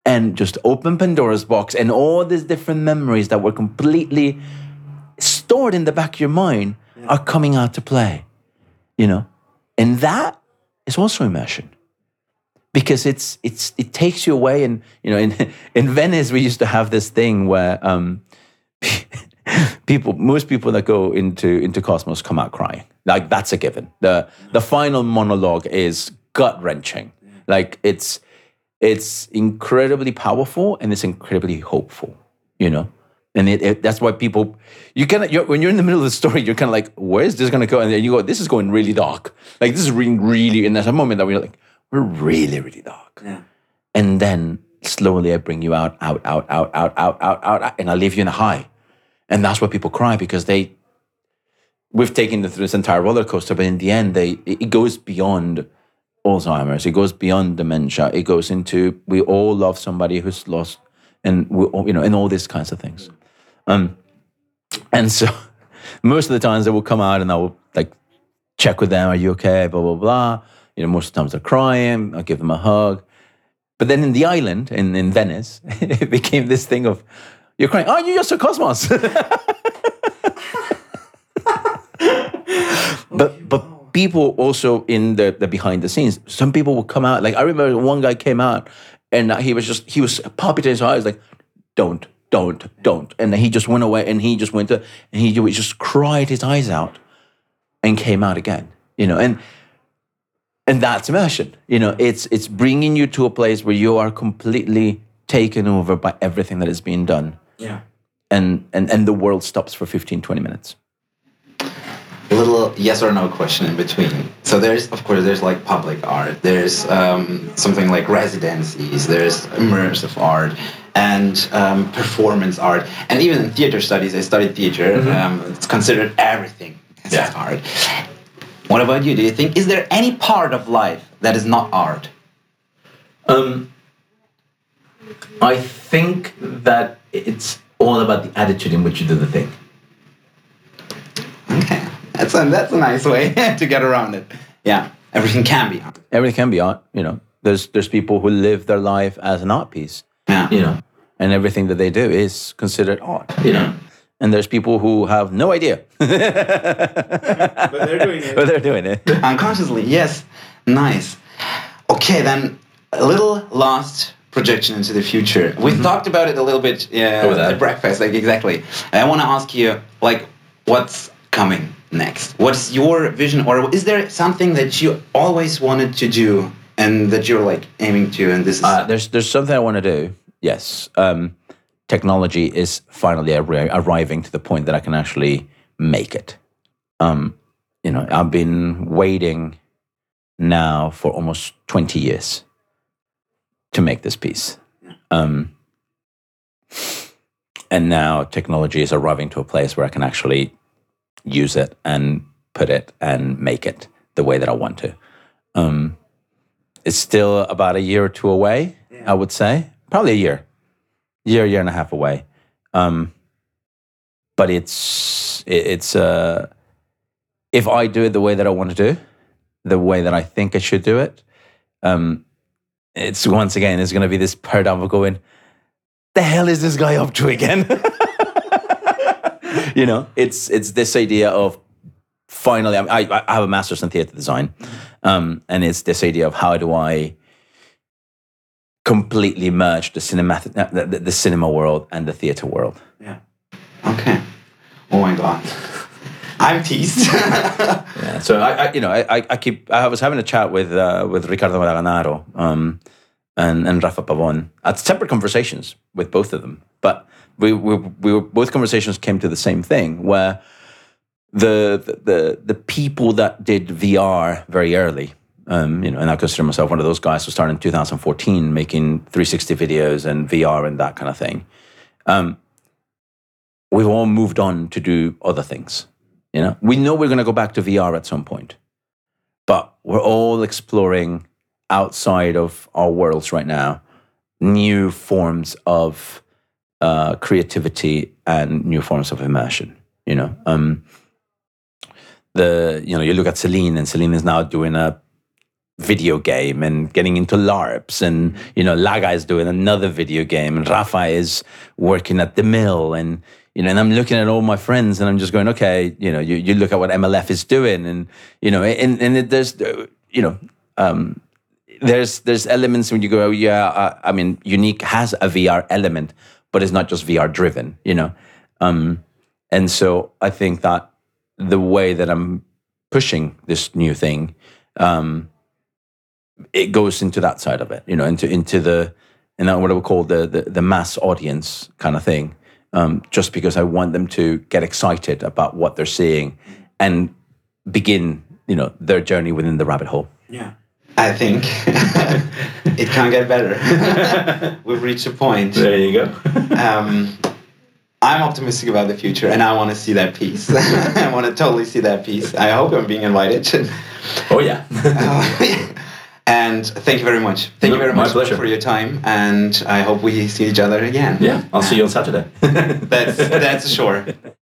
and just open pandora's box and all these different memories that were completely stored in the back of your mind are coming out to play you know? And that is also immersion because it's it's it takes you away. And you know in in Venice we used to have this thing where um people most people that go into into Cosmos come out crying. Like that's a given. The the final monologue is gut wrenching like it's it's incredibly powerful and it's incredibly hopeful you know? And it, it, that's why people you kind of when you're in the middle of the story you're kind of like where is this going to go? And then you go this is going really dark. Like this is really really and there's a moment that we're like we're really really dark Yeah. and then slowly I bring you out, out, out, out, out, out, out, out, out, and I leave you in a high. And that's why people cry because they, we've taken them through this entire roller coaster, but in the end, they it it goes beyond Alzheimer's, it goes beyond dementia, it goes into we all love somebody who's lost, and we all, you know, and all these kinds of things. Um, and so most of the times they will come out and I will like check with them, are you okay? Blah blah blah. You know, most of the times they're crying. I'll give them a hug. But then in the island, in, in Venice, it became this thing of, you're crying, oh, you just saw Cosmos. but but people also in the, the behind the scenes, some people will come out. Like I remember one guy came out and he was just, he was palpitating his eyes like, don't, don't, don't. And then he just went away and he just went to, and he just cried his eyes out and came out again, you know, and, and that's immersion you know it's it's bringing you to a place where you are completely taken over by everything that is being done Yeah. and and and the world stops for 15 20 minutes a little yes or no question in between. So there's, of course, there's like public art. There's um, something like residencies. There's immersive art and um, performance art. And even in theater studies, I studied theater. Um, it's considered everything as Yeah. art. What about you? Do you think is there any part of life that is not art? Um, I think that it's all about the attitude in which you do the thing. Okay, that's a that's a nice way to get around it. Yeah, everything can be art. everything can be art you know there's there's people who live their life as an art piece Yeah. You know, and everything that they do is considered art you know. And there's people who have no idea But they're doing it. but they're doing it Unconsciously, yes. Nice. Okay, then a little last projection into the future. We talked about it a little bit uh, Over there. at breakfast, like exactly. I want to ask you, like, what's coming next? What's your vision, or is there something that you always wanted to do and that you're like aiming to? And this is Uh, there's there's something I want to do, yes, um, technology is finally arri- arriving to the point that I can actually make it. Um, you know, I've been waiting now for almost 20 years to make this piece. Um, and now technology is arriving to a place where I can actually use it and put it and make it the way that I want to. Um, it's still about a year or two away, I would say. Probably a year, year, year and a half away. Um, but it's it, it's uh, if I do it the way that I want to do, the way that I think I should do it, um, it's once again it's going to be this paradigm of going, the hell is this guy up to again? you know, it's it's this idea of finally. I, I, I have a master's in theater design, um, and it's this idea of how do I completely merged the cinematic, the, the, the cinema world and the theater world. Yeah. Okay. Oh my god. I'm teased. Yeah, so I, I you know, I, I- keep. I was having a chat with uh, with Ricardo Laganaro um, and and Rafa Pavon. At separate conversations with both of them, but we we, we were both conversations came to the same thing where the the the, the people that did VR very early. Um, you know, and I consider myself one of those guys who started in 2014 making 360 videos and VR and that kind of thing. Um, we've all moved on to do other things. You know, we know we're going to go back to VR at some point, but we're all exploring outside of our worlds right now new forms of uh, creativity and new forms of immersion. You know, um, the you know you look at Celine, and Celine is now doing a video game and getting into LARPs, and you know Laga is doing another video game, and Rafa is working at the mill, and you know, and I'm looking at all my friends, and I'm just going, okay, you know, you, you look at what MLF is doing, and you know, and and it, there's, you know, um, there's there's elements when you go, oh, yeah, uh, I mean, Unique has a VR element, but it's not just VR driven, you know, um, and so I think that the way that I'm pushing this new thing, um, it goes into that side of it, you know, into into the and what I would call the the, the mass audience kind of thing. Um, just because I want them to get excited about what they're seeing and begin, you know, their journey within the rabbit hole. yeah. I think it can't get better. We've reached a point. There you go. Um, I'm optimistic about the future, and I want to see that piece. I want to totally see that piece. I hope I'm being invited. oh yeah. And thank you very much. Thank you very much pleasure. for your time, and I hope we see each other again. yeah. I'll see you on Saturday. That's that's sure.